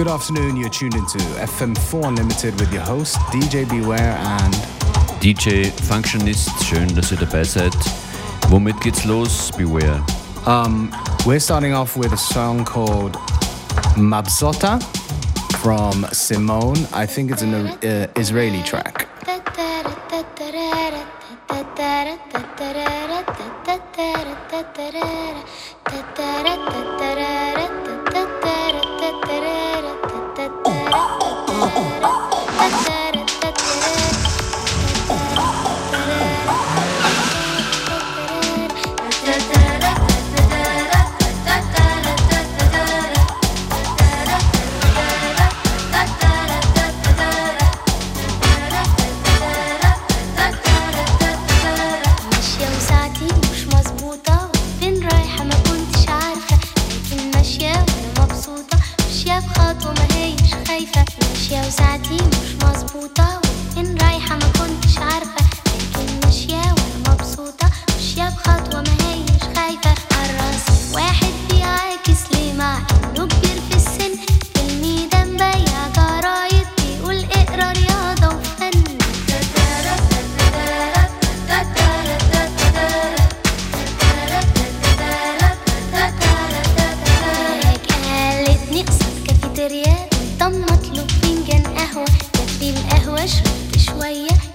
Good afternoon, you're tuned into FM4 Unlimited with your host DJ Beware and DJ Functionist. Schön, dass ihr dabei seid. Womit geht's los, Beware? Um, we're starting off with a song called Mabzota from Simone. I think it's an uh, Israeli track. واشرب شوية.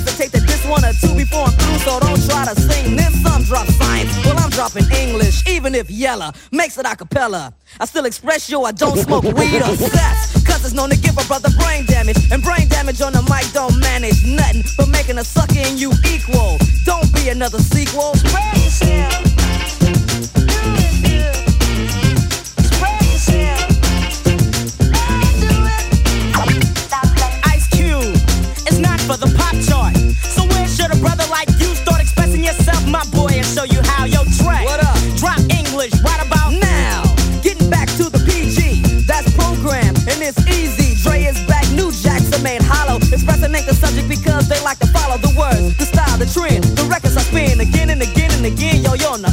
Hesitate to diss one or two before I'm through, so don't try to sing this. Some drop science, well, I'm dropping English, even if Yella makes it a cappella. I still express yo, I don't smoke weed or sex. Cause it's known to give a brother brain damage. And brain damage on the mic don't manage nothing but making a sucker in you equal. Don't be another sequel. Spread yourself. Ice Cube, it's not for the pop chart. So where should a brother like you start expressing yourself, my boy, and show you how? Yo, track. What up? Drop English right about now. Getting back to the PG, that's program, and it's easy. Dre is back, new jacks are made hollow. Expressing ain't the subject because they like to follow the words, the style, the trend. The records I spin again and again and again. Yo, yo, on the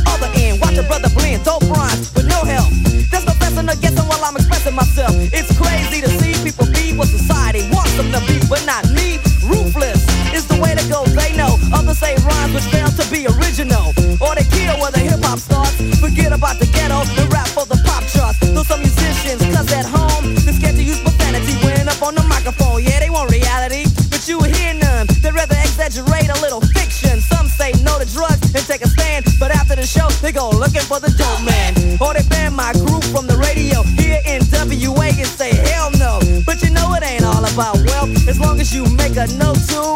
Forget about the ghetto and rap for the pop charts. Those some musicians, cause at home, they're scared to use profanity when up on the microphone. Yeah, they want reality, but you hear none. They'd rather exaggerate a little fiction. Some say no to drugs and take a stand, but after the show, they go looking for the dope man. Or they ban my group from the radio here in WA and say hell no. But you know it ain't all about wealth as long as you make a note to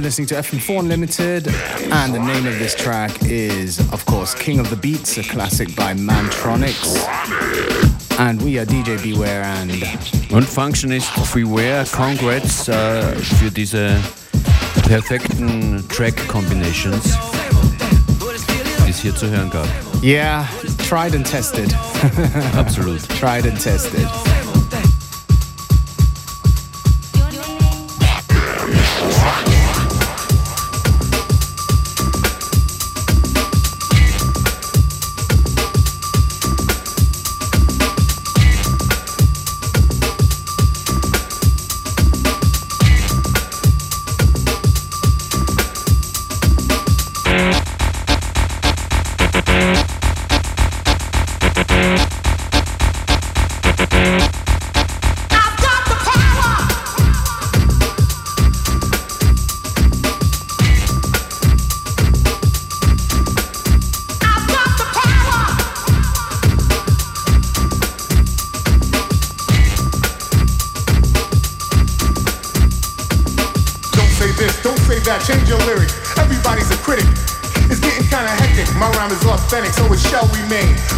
You are listening to FM4 Unlimited, and the name of this track is, of course, King of the Beats, a classic by Mantronix. And we are DJ Beware and Und Functionist Freeware, congrats äh, für diese perfekten Track-Combinations, die es hier zu hören gab. yeah, tried and tested. Absolut. tried and tested.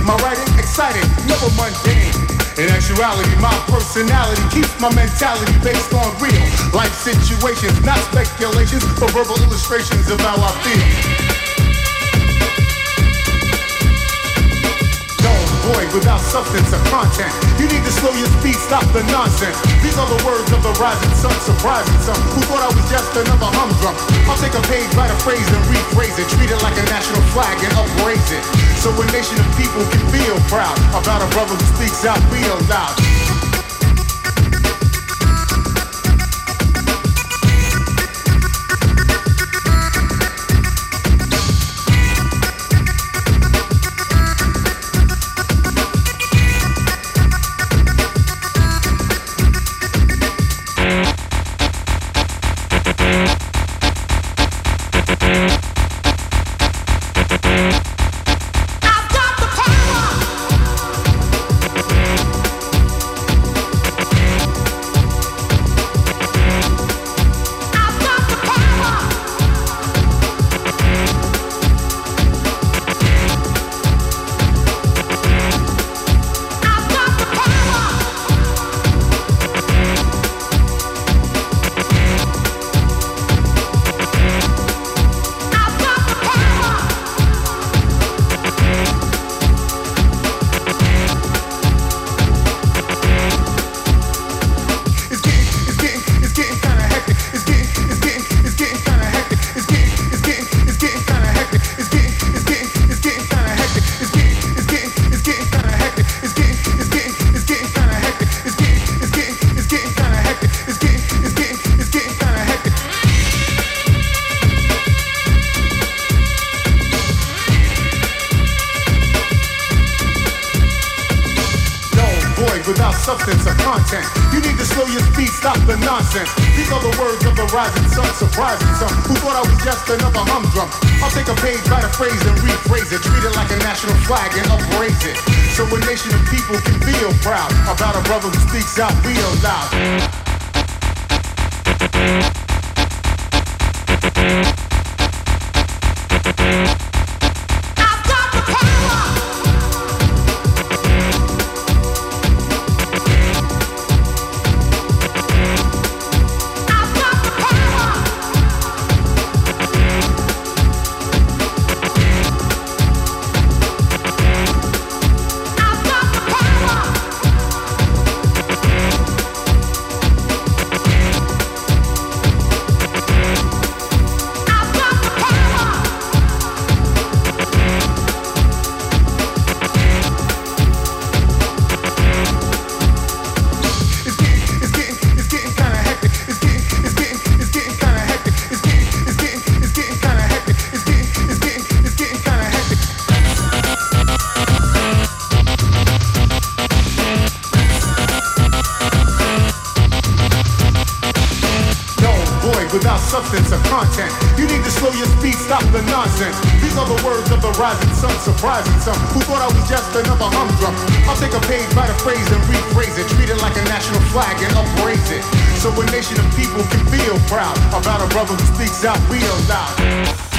My writing exciting, never mundane. In actuality, my personality keeps my mentality based on real life situations, not speculations, but verbal illustrations of how I feel. Void without substance or content. You need to slow your speed, stop the nonsense. These are the words of the rising sun, surprising some who thought I was just another humdrum. I'll take a page, write a phrase, and rephrase it, treat it like a national flag and upraise it. So a nation of people can feel proud about a brother who speaks out real loud. surprise me some who thought I was just another humdrum. I'll take a page, write a phrase, and rephrase it. Treat it like a national flag and upraise it. So a nation of people can feel proud about a brother who speaks out real loud. substance of content. You need to slow your speed, stop the nonsense. These are the words of the rising, sun, surprising, some who thought I was just another humdrum. I'll take a page by the phrase and rephrase it, treat it like a national flag and upraise it. So a nation of people can feel proud about a brother who speaks out real loud.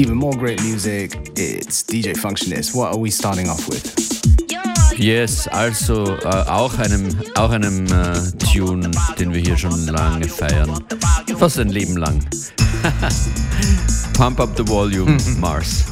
Even more great music, it's DJ Functionist. What are we starting off with? Yes, also äh, auch einem, auch einem äh, Tune, den wir hier schon lange feiern. Fast ein Leben lang. Pump up the volume, Mars.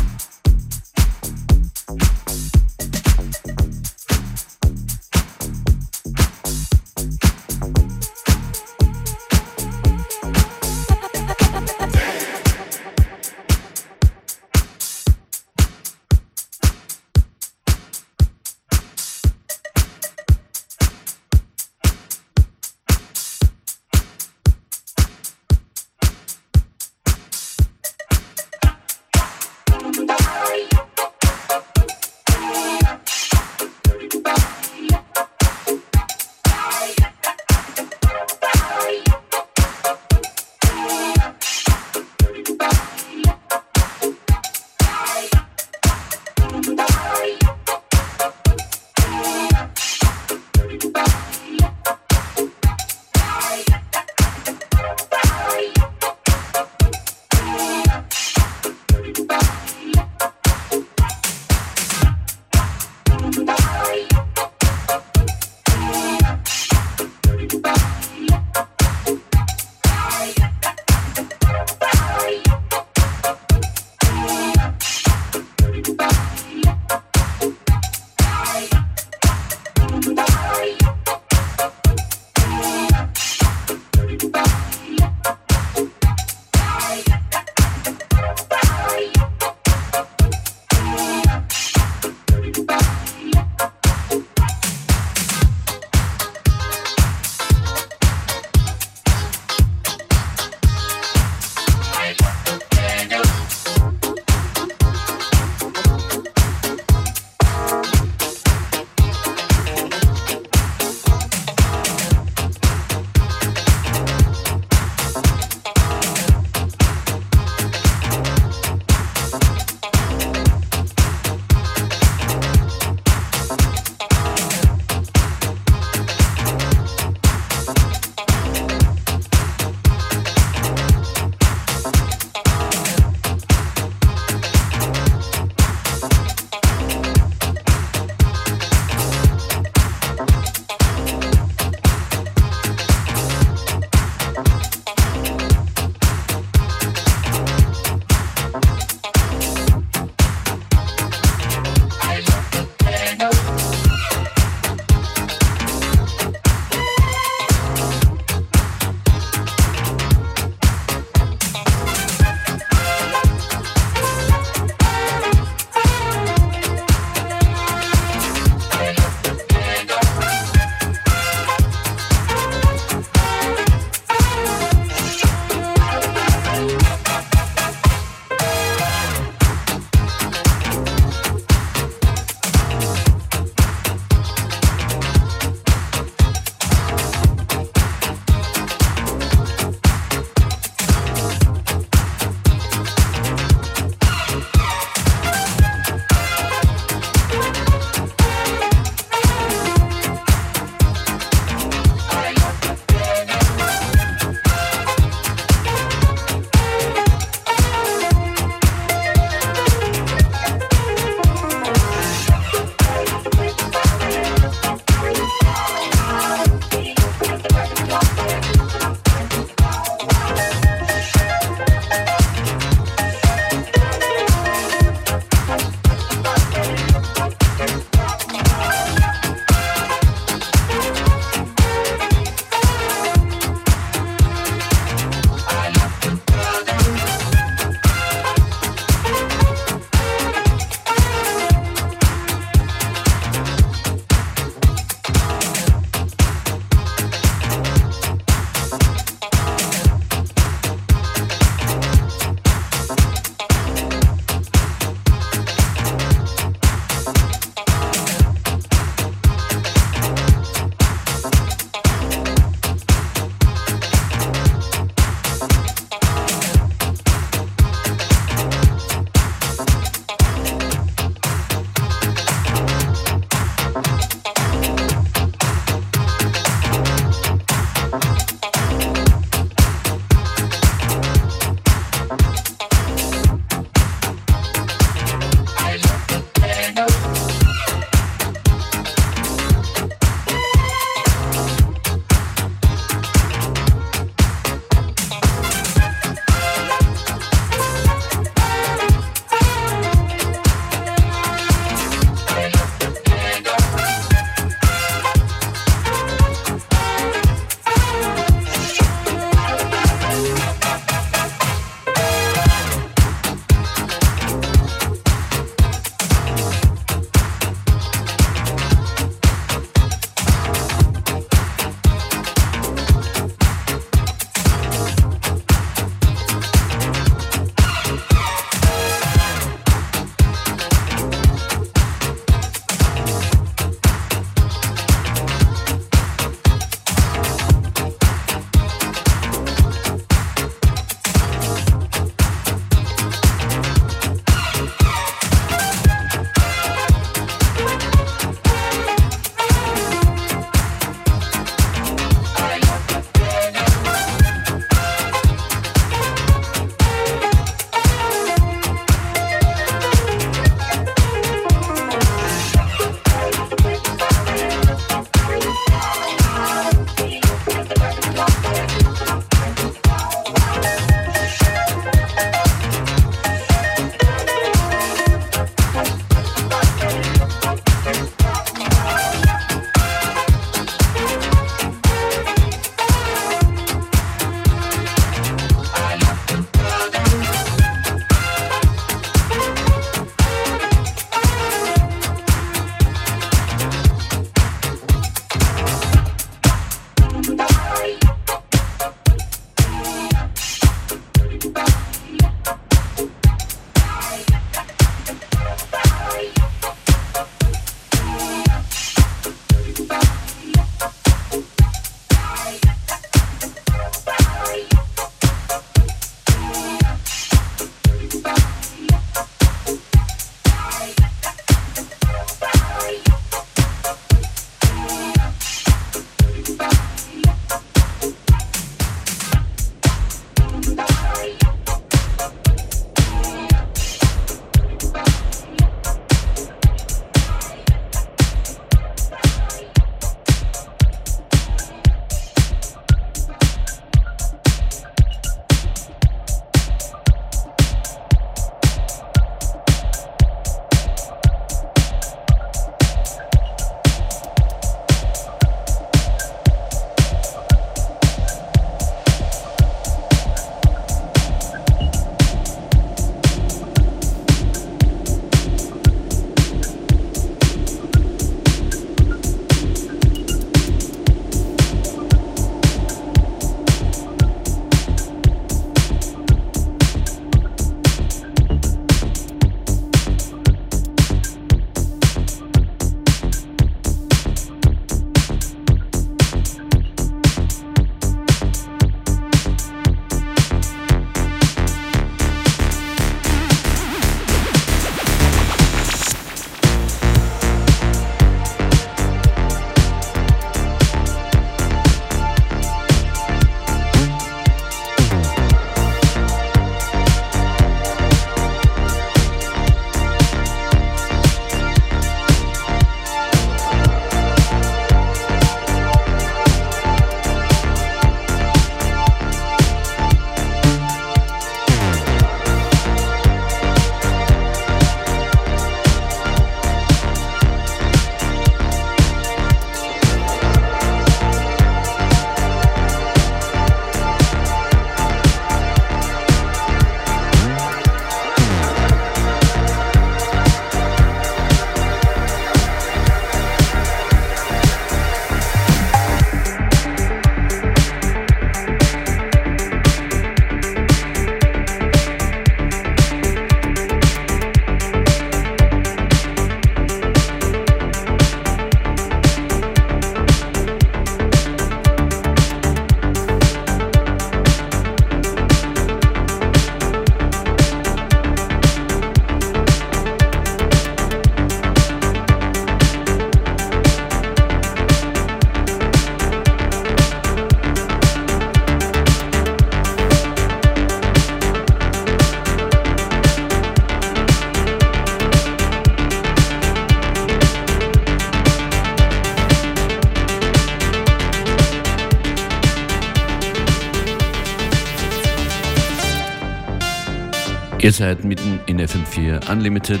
Ihr seid mitten in FM4 Unlimited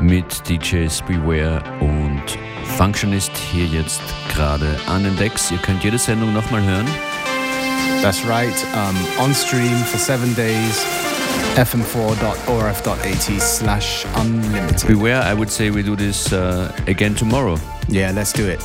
mit DJs Beware und Functionist hier jetzt gerade an den Decks. Ihr könnt jede Sendung nochmal hören. That's right. Um, on stream for seven days. fm4.orf.at slash unlimited. Beware, I would say we do this uh, again tomorrow. Yeah, let's do it.